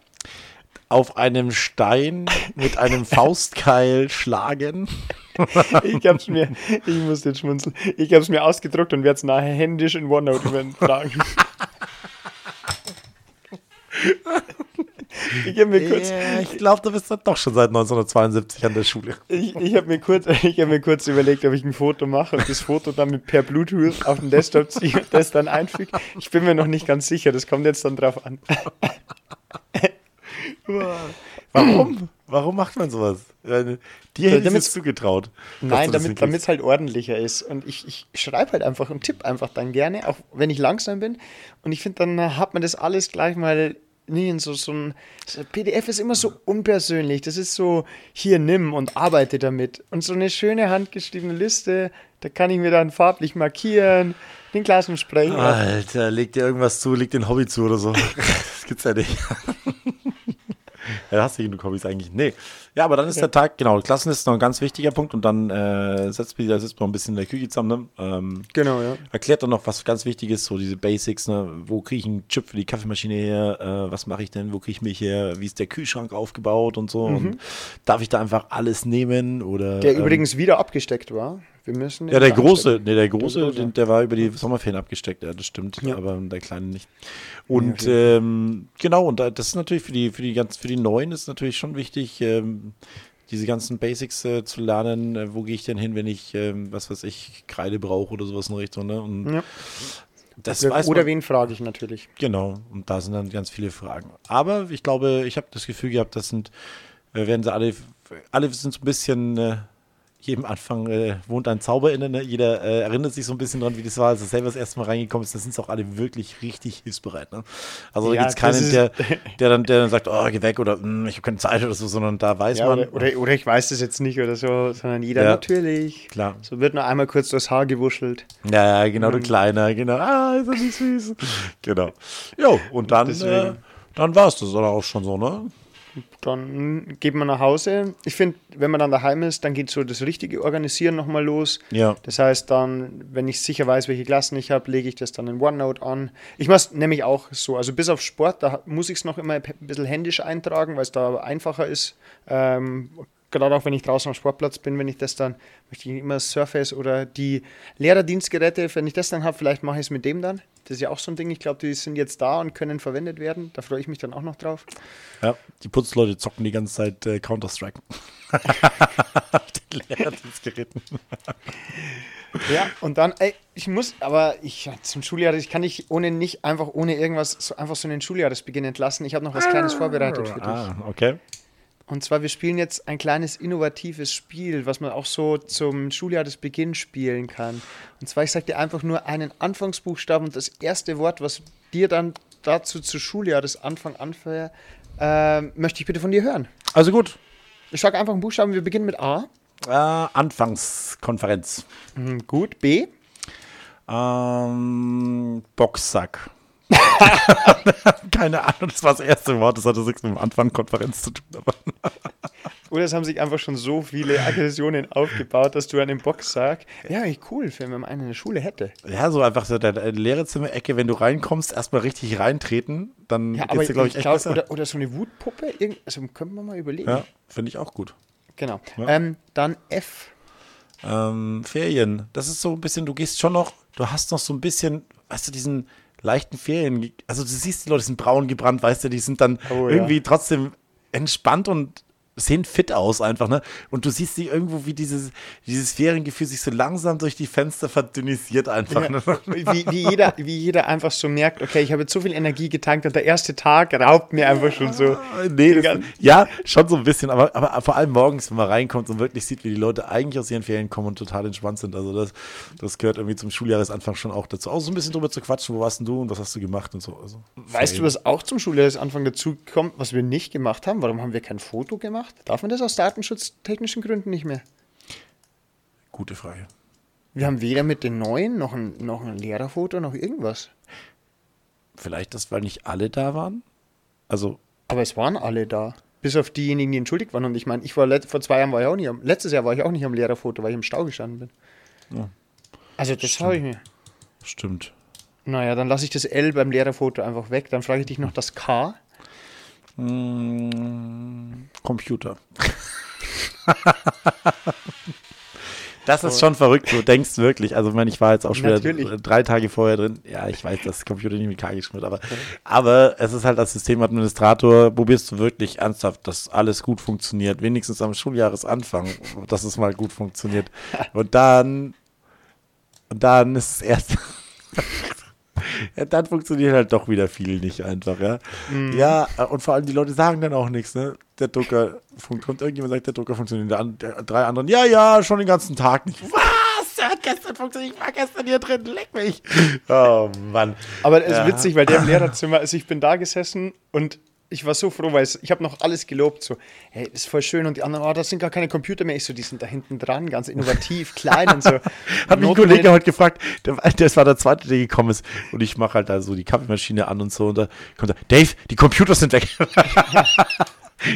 Auf einem Stein mit einem Faustkeil schlagen. Ich hab's mir, ich muss jetzt schmunzeln, ich hab's mir ausgedruckt und werde es nachher händisch in OneNote übertragen. Ich habe mir kurz, Ja, ich glaube, du bist doch schon seit 1972 an der Schule. ich, ich habe mir kurz, ich habe mir kurz überlegt, ob ich ein Foto mache und das Foto dann mit per Bluetooth auf den Desktop ziehe und das dann einfüge. Ich bin mir noch nicht ganz sicher, das kommt jetzt dann drauf an. Warum? Warum macht man sowas? Dir hätte ich es zugetraut. Nein, damit es halt ordentlicher ist. Und ich, ich schreibe halt einfach und tippe einfach dann gerne, auch wenn ich langsam bin. Und ich finde, dann hat man das alles gleich mal nie in so, so ein so PDF ist immer so unpersönlich. Das ist so, hier nimm und arbeite damit. Und so eine schöne handgeschriebene Liste, da kann ich mir dann farblich markieren, den Klassensprecher. Alter, leg dir irgendwas zu, leg dir ein Hobby zu oder so. das gibt's ja nicht. Ja, hast du genug Hobbys eigentlich. Nee. Ja, aber dann ist der Tag, genau, Klassen ist noch ein ganz wichtiger Punkt und dann äh, setzt man, sitzt man ein bisschen in der Küche zusammen. Ne? Ähm, Genau, ja. erklärt dann noch, was ganz wichtig ist, so diese Basics, ne? wo kriege ich einen Chip für die Kaffeemaschine her, äh, was mache ich denn, wo kriege ich mich her, wie ist der Kühlschrank aufgebaut und so. Und darf ich da einfach alles nehmen oder. Mhm. Der ähm, übrigens wieder abgesteckt war. Wir müssen Ja, der große, nee, der große, große. den, der war über die Sommerferien abgesteckt, ja, das stimmt, Ja. aber der kleine nicht. Und Ja, ähm, genau, und da- das ist natürlich für die, für die ganz, für die Neuen ist natürlich schon wichtig, ähm, diese ganzen Basics äh, zu lernen. Äh, wo gehe ich denn hin, wenn ich, ähm, was weiß ich, Kreide brauche oder sowas in der Richtung, ne? Und Ja. das Oder, weiß oder wen frage ich natürlich. Genau, und da sind dann ganz viele Fragen. Aber ich glaube, ich habe das Gefühl gehabt, das sind, äh, werden sie alle, alle sind so ein bisschen, äh, jedem Anfang äh, wohnt ein Zauber inne. Ne? Jeder äh, erinnert sich so ein bisschen dran, wie das war, als er selber das erste Mal reingekommen ist. Da sind sie auch alle wirklich richtig hilfsbereit. Ne? Also da Ja, gibt es keinen, das der, der, dann, der dann sagt, oh, geh weg oder "Hm, ich habe keine Zeit oder so, sondern da weiß Ja, man. oder, oder, oder ich weiß das jetzt nicht oder so, sondern jeder Ja. natürlich. Klar. So wird nur einmal kurz durchs Haar gewuschelt. Ja, genau, Mhm. du Kleiner, genau. Ah, ist er nicht süß. genau. Jo, und dann, äh, dann war es das dann auch schon so, ne? Dann geht man nach Hause. Ich finde, wenn man dann daheim ist, dann geht so das richtige Organisieren nochmal los. Ja. Das heißt dann, wenn ich sicher weiß, welche Klassen ich habe, lege ich das dann in OneNote an. Ich mache es nämlich auch so, also bis auf Sport, da muss ich es noch immer ein bisschen händisch eintragen, weil es da einfacher ist. Ähm, gerade auch wenn ich draußen am Sportplatz bin, wenn ich das dann, möchte ich immer Surface oder die Lehrerdienstgeräte, wenn ich das dann habe, vielleicht mache ich es mit dem dann. Das ist ja auch so ein Ding, ich glaube, die sind jetzt da und können verwendet werden. Da freue ich mich dann auch noch drauf. Ja, die Putzleute zocken die ganze Zeit äh, Counter-Strike. Auf den Lehrerdienstgeräten. Ja, und dann, ey, ich muss, aber ich zum Schuljahr, ich kann nicht ohne nicht einfach ohne irgendwas so einfach so einen Schuljahresbeginn entlassen. Ich habe noch was Kleines vorbereitet für dich. Ah, okay. Und zwar, wir spielen jetzt ein kleines innovatives Spiel, was man auch so zum Schuljahresbeginn spielen kann. Und zwar, ich sage dir einfach nur einen Anfangsbuchstaben und das erste Wort, was dir dann dazu zu Schuljahresanfang anfällt, äh, möchte ich bitte von dir hören. Also gut. Ich sage einfach einen Buchstaben, wir beginnen mit A. Äh, Anfangskonferenz. Mhm, gut, B. Ähm, Boxsack. Keine Ahnung, das war das erste Wort, das hatte nichts mit dem Anfangskonferenz zu tun. Oder es haben sich einfach schon so viele Aggressionen aufgebaut, dass du an dem Boxsack, ja, wie cool, wenn man einen in der Schule hätte. ja, so einfach so der Lehrerzimmer-Ecke, wenn du reinkommst, erstmal richtig reintreten, dann Ja, geht's dir, glaube ich, echt glaub, besser. oder, oder so eine Wutpuppe, also können wir mal überlegen. ja, finde ich auch gut. Genau. Ja. Ähm, dann F. Ähm, Ferien, das ist so ein bisschen, du gehst schon noch, du hast noch so ein bisschen, weißt du, diesen leichten Ferien, also du siehst die Leute sind braun gebrannt, weißt du, die sind dann Oh, ja. irgendwie trotzdem entspannt und sehen fit aus einfach, ne? Und du siehst sie irgendwo, wie dieses, dieses Feriengefühl sich so langsam durch die Fenster verdünnisiert einfach. Ne? Wie, wie, jeder, wie jeder einfach so merkt, okay, ich habe jetzt so viel Energie getankt und der erste Tag raubt mir einfach schon so. Nee, das, ja, schon so ein bisschen, aber, aber vor allem morgens, wenn man reinkommt und wirklich sieht, wie die Leute eigentlich aus ihren Ferien kommen und total entspannt sind. Also das, das gehört irgendwie zum Schuljahresanfang schon auch dazu. Auch so ein bisschen drüber zu quatschen, wo warst denn du und was hast du gemacht und so. Also, Weißt du, was auch zum Schuljahresanfang dazu kommt, was wir nicht gemacht haben? Warum haben wir kein Foto gemacht? Darf man das aus datenschutztechnischen Gründen nicht mehr? Gute Frage. Wir haben weder mit den neuen noch ein, noch ein Lehrerfoto noch irgendwas. Vielleicht das, weil nicht alle da waren? Also, Aber es waren alle da. Bis auf diejenigen, die entschuldigt waren. Und ich meine, ich war vor zwei Jahren war ich auch nicht am, letztes Jahr war ich auch nicht am Lehrerfoto, weil ich im Stau gestanden bin. Ja. Also das habe ich mir. stimmt. Naja, dann lasse ich das L beim Lehrerfoto einfach weg. Dann frage ich dich noch das K. Mm, Computer. Das ist schon verrückt, du denkst wirklich. Also, ich meine, ich war jetzt auch schon wieder drei Tage vorher drin. Ja, ich weiß, dass Computer nicht mit K geschrieben wird, aber, aber es ist halt als Systemadministrator, probierst du wirklich ernsthaft, dass alles gut funktioniert. Wenigstens am Schuljahresanfang, dass es mal gut funktioniert. Und dann, und dann ist es erst. Ja, dann funktioniert halt doch wieder viel nicht einfach, ja. Ja, äh, und vor allem die Leute sagen dann auch nichts, ne? Der Drucker funktioniert, irgendjemand sagt, der Drucker funktioniert, der, der, drei anderen, ja, ja, schon den ganzen Tag nicht. Was? Der hat gestern funktioniert, ich war gestern hier drin, leck mich. Oh Mann. Aber es ist Ja. witzig, weil der im Lehrerzimmer, also ich bin da gesessen und ich war so froh, weil ich habe noch alles gelobt, so, hey, das ist voll schön und die anderen, oh, das sind gar keine Computer mehr. Ich so, die sind da hinten dran, ganz innovativ, klein und so. Hat mich ein Kollege heute gefragt, der, das war der zweite, der gekommen ist. Und ich mache halt da so die Kaffeemaschine an und so. Und da kommt er, Dave, die Computer sind weg.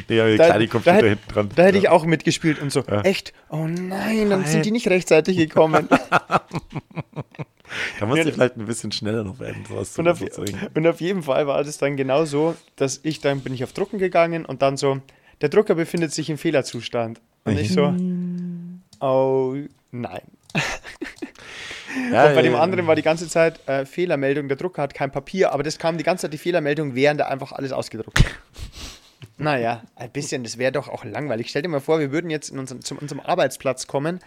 nee, Da, kleine da, Computer hätte- hinten dran. da hätte ich Ja. auch mitgespielt und so, echt? Oh nein, dann sind die nicht rechtzeitig gekommen. Da muss Ja, ich vielleicht ein bisschen schneller noch werden, sowas zu Und auf, und auf jeden Fall war das dann genau so, dass ich dann bin ich auf Drucken gegangen und dann so, der Drucker befindet sich im Fehlerzustand. Und ich so, oh nein. Ja, Und bei dem anderen war die ganze Zeit äh, Fehlermeldung, der Drucker hat kein Papier, aber das kam die ganze Zeit die Fehlermeldung, während er einfach alles ausgedruckt hat. naja, ein bisschen, das wäre doch auch langweilig. Stell dir mal vor, wir würden jetzt in unseren, zu unserem Arbeitsplatz kommen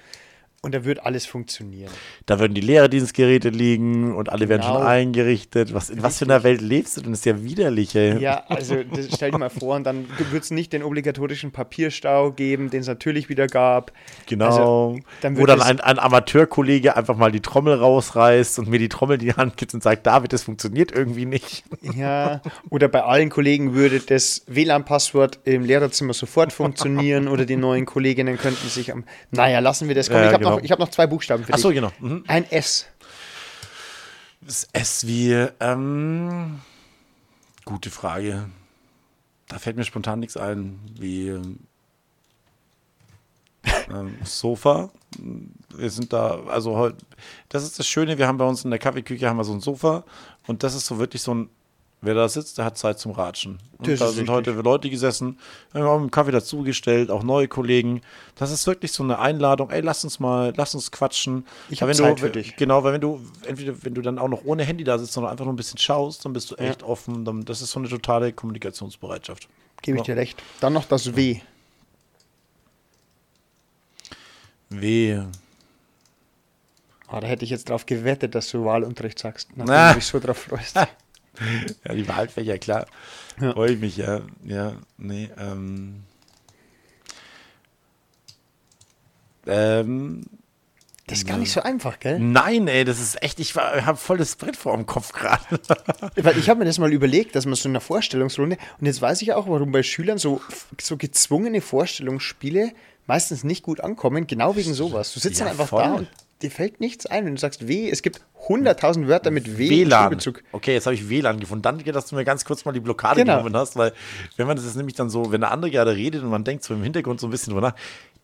und da würde alles funktionieren. Da würden die Lehrerdienstgeräte liegen und alle werden Genau. schon eingerichtet. Was, in was für einer Welt lebst du denn? Das ist ja widerlich, ey. Ja, also stell dir mal vor, und dann wird es nicht den obligatorischen Papierstau geben, den es natürlich wieder gab. Genau. Also, dann Wo wird dann ein, ein Amateurkollege einfach mal die Trommel rausreißt und mir die Trommel in die Hand gibt und sagt, David, das funktioniert irgendwie nicht. Ja, oder bei allen Kollegen würde das WLAN-Passwort im Lehrerzimmer sofort funktionieren oder die neuen Kolleginnen könnten sich am. Naja, lassen wir das. Komm, Ja, ich habe genau. Noch, ich hab noch zwei Buchstaben für Ach so, dich. genau. Mhm. Ein S. Das S wie, ähm, gute Frage. Da fällt mir spontan nichts ein, wie ähm, ähm, Sofa. Wir sind da, also heute, das ist das Schöne, wir haben bei uns in der Kaffeeküche haben wir so ein Sofa und das ist so wirklich so ein, wer da sitzt, der hat Zeit zum Ratschen. Da sind richtig. heute Leute gesessen, wir haben einen Kaffee dazugestellt, auch neue Kollegen. Das ist wirklich so eine Einladung, ey, lass uns mal, lass uns quatschen. Ich Aber hab wenn Zeit du, für dich. Genau, weil wenn du, entweder wenn du dann auch noch ohne Handy da sitzt, sondern einfach nur ein bisschen schaust, dann bist du echt offen. Dann, das ist so eine totale Kommunikationsbereitschaft. Gebe ich Ja. dir recht. Dann noch das W. Wehe. Ah, da hätte ich jetzt drauf gewettet, dass du Wahlunterricht sagst, nachdem Na. du dich so drauf freust. Ja, die Wahlfächer, klar. Ja. Freue ich mich, ja. Ja, nee, ähm. Ähm, Das ist gar nicht so einfach, gell? Nein, ey, das ist echt, ich habe voll das Brett vor dem Kopf gerade. Weil ich habe mir das mal überlegt, dass man so in einer Vorstellungsrunde, und jetzt weiß ich auch, warum bei Schülern so, so gezwungene Vorstellungsspiele meistens nicht gut ankommen, genau wegen sowas. Du sitzt Ja, dann einfach voll. da und dir fällt nichts ein, wenn du sagst W, es gibt 100.000 Wörter mit W WLAN. Schulbezug. Okay, jetzt habe ich WLAN gefunden. Danke, dass du mir ganz kurz mal die Blockade Genau. genommen hast, weil wenn man das ist nämlich dann so, wenn der andere gerade redet und man denkt so im Hintergrund so ein bisschen drüber nach,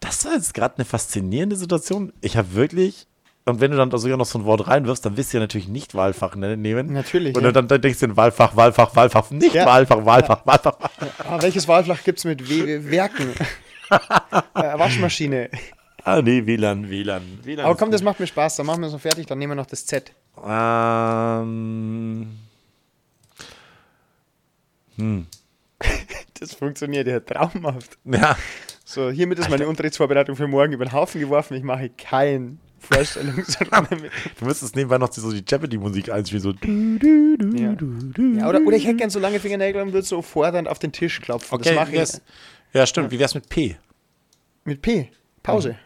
das war jetzt gerade eine faszinierende Situation. Ich habe wirklich, und wenn du dann da sogar noch so ein Wort reinwirfst, dann wirst du ja natürlich nicht Wahlfach ne- nehmen. Natürlich, Und ja. dann, dann denkst du in Wahlfach, Wahlfach, Wahlfach, nicht Ja. Wahlfach, Wahlfach, Wahlfach. Ah, welches Wahlfach gibt es mit w Werken? äh, Waschmaschine. Ah, nee, WLAN, WLAN. WLAN Aber komm, das macht mir Spaß, dann machen wir es noch fertig, dann nehmen wir noch das Z. Ähm, Das funktioniert ja traumhaft. ja, So, hiermit ist meine Unterrichtsvorbereitung für morgen über den Haufen geworfen. Ich mache kein Vorstellungsrunde mit. du müsstest nebenbei noch so die Jeopardy-Musik einspielen, so. Ja. Ja, oder, oder ich hätte gern so lange Fingernägel und würde so fordernd auf den Tisch klopfen. Okay, das mache ich ja, stimmt. Wie wär's mit P? mit P. Pause.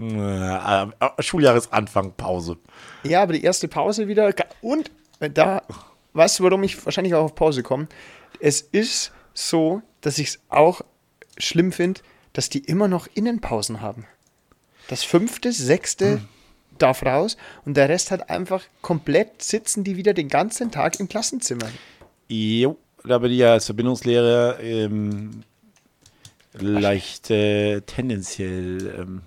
Äh, äh, Schuljahresanfang, Pause. Ja, aber die erste Pause wieder. Und da, weißt du, warum ich wahrscheinlich auch auf Pause komme? Es ist so, dass ich es auch schlimm finde, dass die immer noch Innenpausen haben. Das fünfte, sechste darf raus und der Rest hat einfach komplett sitzen die wieder den ganzen Tag im Klassenzimmer. Jo, da bin ich ja als Verbindungslehrer ähm, leicht äh, tendenziell ähm,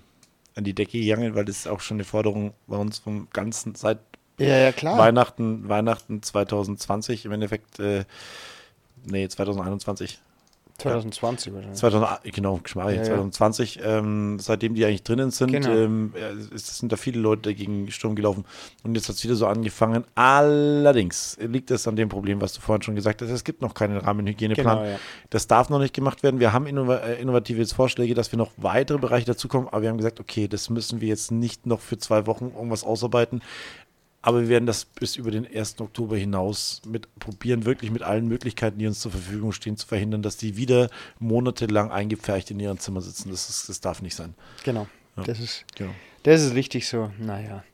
an die Decke gegangen, weil das ist auch schon eine Forderung bei uns vom ganzen seit Ja, ja, klar. Weihnachten, Weihnachten 2020 im Endeffekt, äh, nee, 2021. 2020 wahrscheinlich. 2000, genau, Geschmarri, Ja, ja. 2020, ähm, seitdem die eigentlich drinnen sind, Genau. ähm, sind da viele Leute gegen Sturm gelaufen und jetzt hat es wieder so angefangen. Allerdings liegt es an dem Problem, was du vorhin schon gesagt hast, es gibt noch keinen Rahmenhygieneplan. Genau, ja. Das darf noch nicht gemacht werden. Wir haben äh, innovative Vorschläge, dass wir noch weitere Bereiche dazukommen, aber wir haben gesagt, okay, das müssen wir jetzt nicht noch für zwei Wochen irgendwas ausarbeiten. Aber wir werden das bis über den 1. Oktober hinaus mit probieren, wirklich mit allen Möglichkeiten, die uns zur Verfügung stehen, zu verhindern, dass die wieder monatelang eingepfercht in ihren Zimmer sitzen. Das, ist, das darf nicht sein. Genau. Das ist Genau. Das ist richtig so. Naja.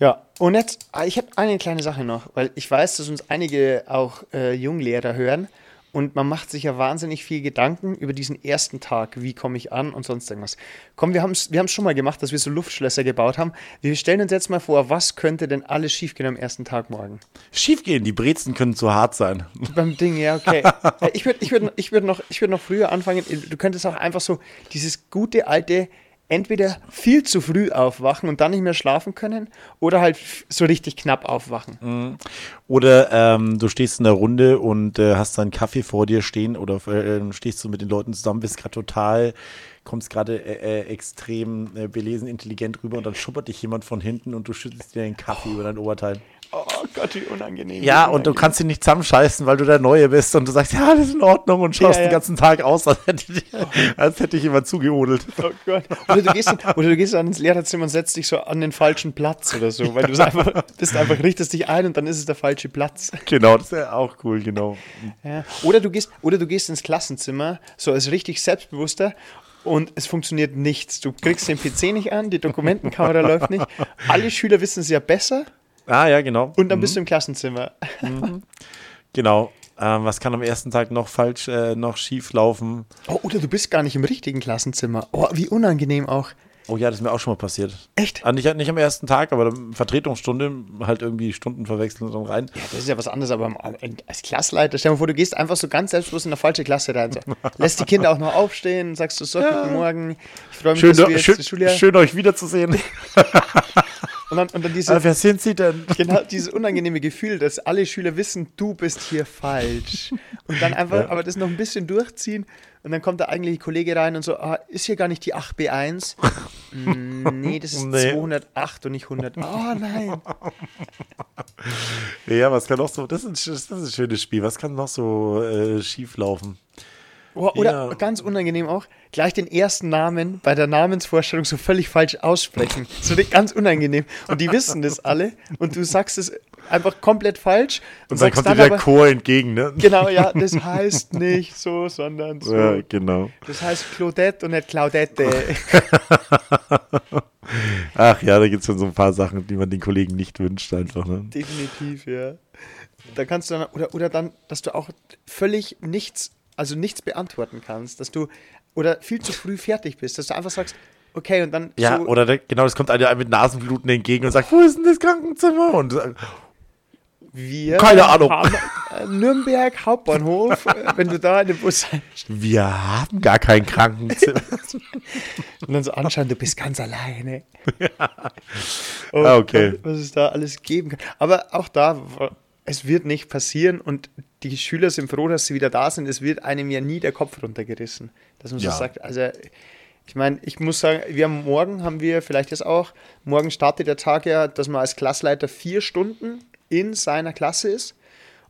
Ja, und jetzt, ah, ich habe eine kleine Sache noch, weil ich weiß, dass uns einige auch äh, Junglehrer hören und man macht sich ja wahnsinnig viel Gedanken über diesen ersten Tag, wie komme ich an und sonst irgendwas. Komm, wir haben es wir haben's schon mal gemacht, dass wir so Luftschlösser gebaut haben. Wir stellen uns jetzt mal vor, was könnte denn alles schiefgehen am ersten Tag morgen? Schiefgehen, die Brezen können zu hart sein. Beim Ding, ja, okay. Äh, Ich würde ich würd, ich würd noch, ich würd noch früher anfangen. Du könntest auch einfach so dieses gute alte, entweder viel zu früh aufwachen und dann nicht mehr schlafen können oder halt so richtig knapp aufwachen. Oder ähm, du stehst in der Runde und äh, hast deinen Kaffee vor dir stehen oder äh, stehst du mit den Leuten zusammen, bist gerade total, kommst gerade äh, äh, extrem äh, belesen, intelligent rüber und dann schuppert dich jemand von hinten und du schüttelst dir den Kaffee über dein Oberteil. Oh Gott, wie unangenehm. Ja, und du kannst ihn nicht zusammenscheißen, weil du der Neue bist und du sagst, ja, das ist in Ordnung und schaust Ja, ja. den ganzen Tag aus, als hätte, als hätte dich jemand zugeodelt. Oh Gott. Oder du, gehst, oder du gehst dann ins Lehrerzimmer und setzt dich so an den falschen Platz oder so, weil du es einfach, bist einfach, richtest dich ein und dann ist es der falsche Platz. Genau, das wäre auch cool, genau. Ja. Oder, du gehst, oder du gehst ins Klassenzimmer, so als richtig selbstbewusster und es funktioniert nichts. Du kriegst den PC nicht an, die Dokumentenkamera läuft nicht. Alle Schüler wissen es ja besser Ah, ja, genau. und dann bist du im Klassenzimmer. Genau. Ähm, was kann am ersten Tag noch falsch, äh, noch schief laufen? Oh, oder du bist gar nicht im richtigen Klassenzimmer. Oh, wie unangenehm auch. Oh ja, das ist mir auch schon mal passiert. Echt? Ah, nicht, nicht am ersten Tag, aber Vertretungsstunde, halt irgendwie Stunden verwechseln und dann rein. Ja, das ist ja was anderes, aber als Klassleiter, stell dir mal vor, du gehst einfach so ganz selbstbewusst in eine falsche Klasse rein. So. Lässt die Kinder auch noch aufstehen, sagst du so, guten Morgen, ich freue mich, Schön, dass wir jetzt schön, die Schule schön euch wiederzusehen. und dann, und dann diese, Aber wer sind Sie denn? genau dieses unangenehme Gefühl, dass alle Schüler wissen, du bist hier falsch. Und dann einfach, aber das noch ein bisschen durchziehen und dann kommt der eigentliche Kollege rein und so, ah, ist hier gar nicht die 8B1? Mm, nee, das ist Nee. 208 und nicht 100. Oh nein. Ja, was kann noch so, das ist, ein, das ist ein schönes Spiel. Was kann noch so äh, schief laufen? Oh, oder Ja. ganz unangenehm auch, gleich den ersten Namen bei der Namensvorstellung so völlig falsch aussprechen. So ganz unangenehm. Und die wissen das alle und du sagst es einfach komplett falsch. Und dann sagst kommt dir der aber- Chor entgegen, ne? Genau, ja, das heißt nicht so, sondern so. Ja, genau. Das heißt Claudette und nicht Claudette. Ach ja, da gibt es dann so ein paar Sachen, die man den Kollegen nicht wünscht, einfach. Ne? Definitiv, ja. Da kannst du dann, oder, oder dann, dass du auch völlig nichts, also nichts beantworten kannst, dass du, oder viel zu früh fertig bist, dass du einfach sagst, okay, und dann Ja, so, oder der, genau, das kommt einer mit Nasenbluten entgegen und sagt, wo ist denn das Krankenzimmer? Und äh, wir keine Ahnung. haben, äh, Nürnberg Hauptbahnhof, äh, wenn du da in den Bus wir haben gar kein Krankenzimmer. und dann so anschauen, du bist ganz alleine. Oh Ah, okay. Was es da alles geben kann. Aber auch da, es wird nicht passieren und die Schüler sind froh, dass sie wieder da sind. Es wird einem ja nie der Kopf runtergerissen, dass man Ja. so sagt. Also ich meine, ich muss sagen, wir haben morgen haben wir vielleicht jetzt auch, morgen startet der Tag ja, dass man als Klassleiter vier Stunden in seiner Klasse ist,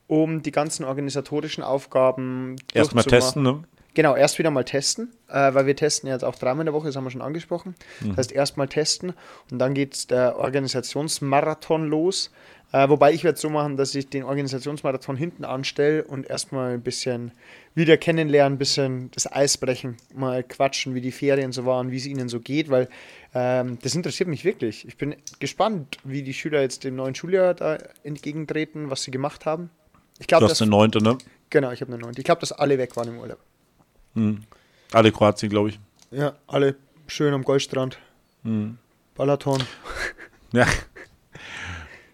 um die ganzen organisatorischen Aufgaben Erstmal testen, ne? Genau, erst wieder mal testen, äh, weil wir testen ja jetzt auch dreimal in der Woche, das haben wir schon angesprochen. Das heißt, erstmal testen und dann geht der Organisationsmarathon los. Äh, wobei ich werde es so machen, dass ich den Organisationsmarathon hinten anstelle und erstmal ein bisschen wieder kennenlernen, ein bisschen das Eis brechen, mal quatschen, wie die Ferien so waren, wie es ihnen so geht, weil ähm, das interessiert mich wirklich. Ich bin gespannt, wie die Schüler jetzt dem neuen Schuljahr da entgegentreten, was sie gemacht haben. Ich Du glaube, hast dass eine neunte, ne? genau, ich habe eine neunte. Ich glaube, dass alle weg waren im Urlaub. Alle Kroatien, glaube ich. Ja, alle schön am Goldstrand. Balaton. Ja.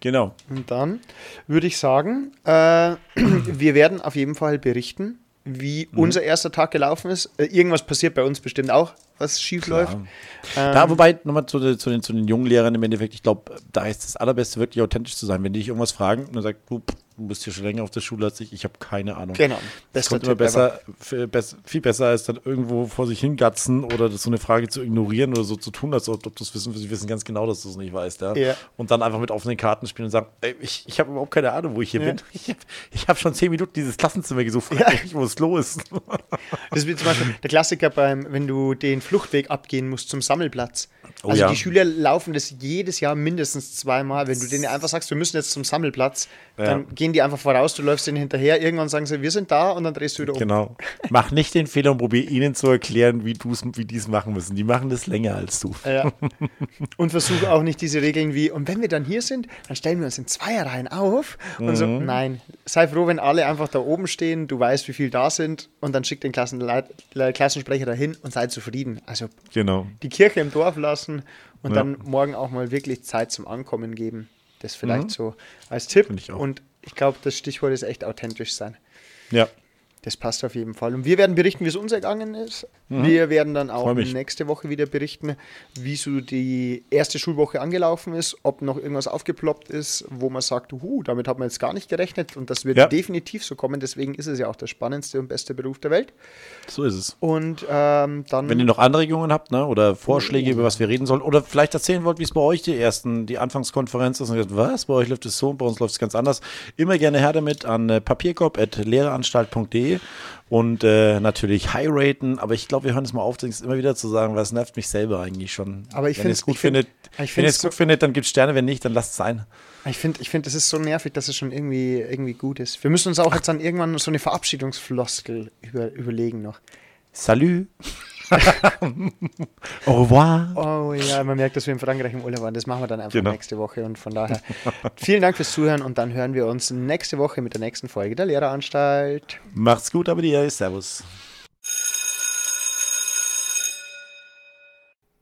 genau. Und dann würde ich sagen, äh, wir werden auf jeden Fall berichten, wie unser erster Tag gelaufen ist. Äh, irgendwas passiert bei uns bestimmt auch, was schief läuft. Ähm, Da, wobei, nochmal zu, den- zu, den, zu den jungen Lehrern im Endeffekt, ich glaube, da ist das Allerbeste, wirklich authentisch zu sein. Wenn die dich irgendwas fragen und dann sagt, du, pff, du bist hier schon länger auf der Schule als ich, ich habe keine Ahnung. Genau. Das kommt immer Tipp besser, viel besser als dann irgendwo vor sich hingatzen oder das so eine Frage zu ignorieren oder so zu tun, als ob, ob du es wissen willst. Sie wissen ganz genau, dass du es nicht weißt. Ja? Ja. Und dann einfach mit offenen Karten spielen und sagen, ey, ich, ich habe überhaupt keine Ahnung, wo ich hier Ja. bin. Ich habe hab schon zehn Minuten dieses Klassenzimmer gesucht, frag Ja. wo es los ist. Das ist wie zum Beispiel der Klassiker beim, wenn du den Fluchtweg abgehen musst zum Sammelplatz. Oh also ja. die Schüler laufen das jedes Jahr mindestens zweimal. Wenn du denen einfach sagst, wir müssen jetzt zum Sammelplatz, Ja. dann gehen die einfach voraus, du läufst denen hinterher, irgendwann sagen sie, wir sind da und dann drehst du wieder um. Genau. Mach nicht den Fehler und probier ihnen zu erklären, wie, du's, wie die es machen müssen. Die machen das länger als du. Ja. Und versuche auch nicht diese Regeln wie, und wenn wir dann hier sind, dann stellen wir uns in Zweierreihen auf. Und so, Mhm. nein. Sei froh, wenn alle einfach da oben stehen, du weißt, wie viel da sind, und dann schick den Klassenleit Klassensprecher dahin und sei zufrieden. Also Genau. die Kirche im Dorf lassen und Ja. dann morgen auch mal wirklich Zeit zum Ankommen geben. Das vielleicht so als Tipp. Ich. Und ich glaube, das Stichwort ist echt authentisch sein. Ja. Das passt auf jeden Fall. Und wir werden berichten, wie es uns ergangen ist. Wir werden dann auch Mhm. Nächste Woche wieder berichten, wie so die erste Schulwoche angelaufen ist, ob noch irgendwas aufgeploppt ist, wo man sagt, huh, damit hat man jetzt gar nicht gerechnet. Und das wird Ja. definitiv so kommen. Deswegen ist es ja auch der spannendste und beste Beruf der Welt. So ist es. Und ähm, dann. Wenn ihr noch Anregungen habt, ne, oder Vorschläge, über was wir reden sollen, oder vielleicht erzählen wollt, wie es bei euch die ersten, die Anfangskonferenz ist und ihr sagt, was, bei euch läuft es so und bei uns läuft es ganz anders, immer gerne her damit an äh, papierkorb.lehreranstalt.de und äh, natürlich high raten, aber ich glaube, wir hören es mal auf, das immer wieder zu sagen, weil es nervt mich selber eigentlich schon. Aber ich find's- es gut ich find- findet, ich wenn ihr es gut findet, dann gibt es Sterne, wenn nicht, dann lasst es sein. Ich finde, ich find, das ist so nervig, dass es schon irgendwie, irgendwie gut ist. Wir müssen uns auch jetzt dann irgendwann so eine Verabschiedungsfloskel über, überlegen noch. Salut. Au revoir. Oh ja, man merkt, dass wir in Frankreich im Urlaub waren. Das machen wir dann einfach Genau. nächste Woche. Und von daher vielen Dank fürs Zuhören und dann hören wir uns nächste Woche mit der nächsten Folge der Lehreranstalt. Macht's gut, aber dir. Servus.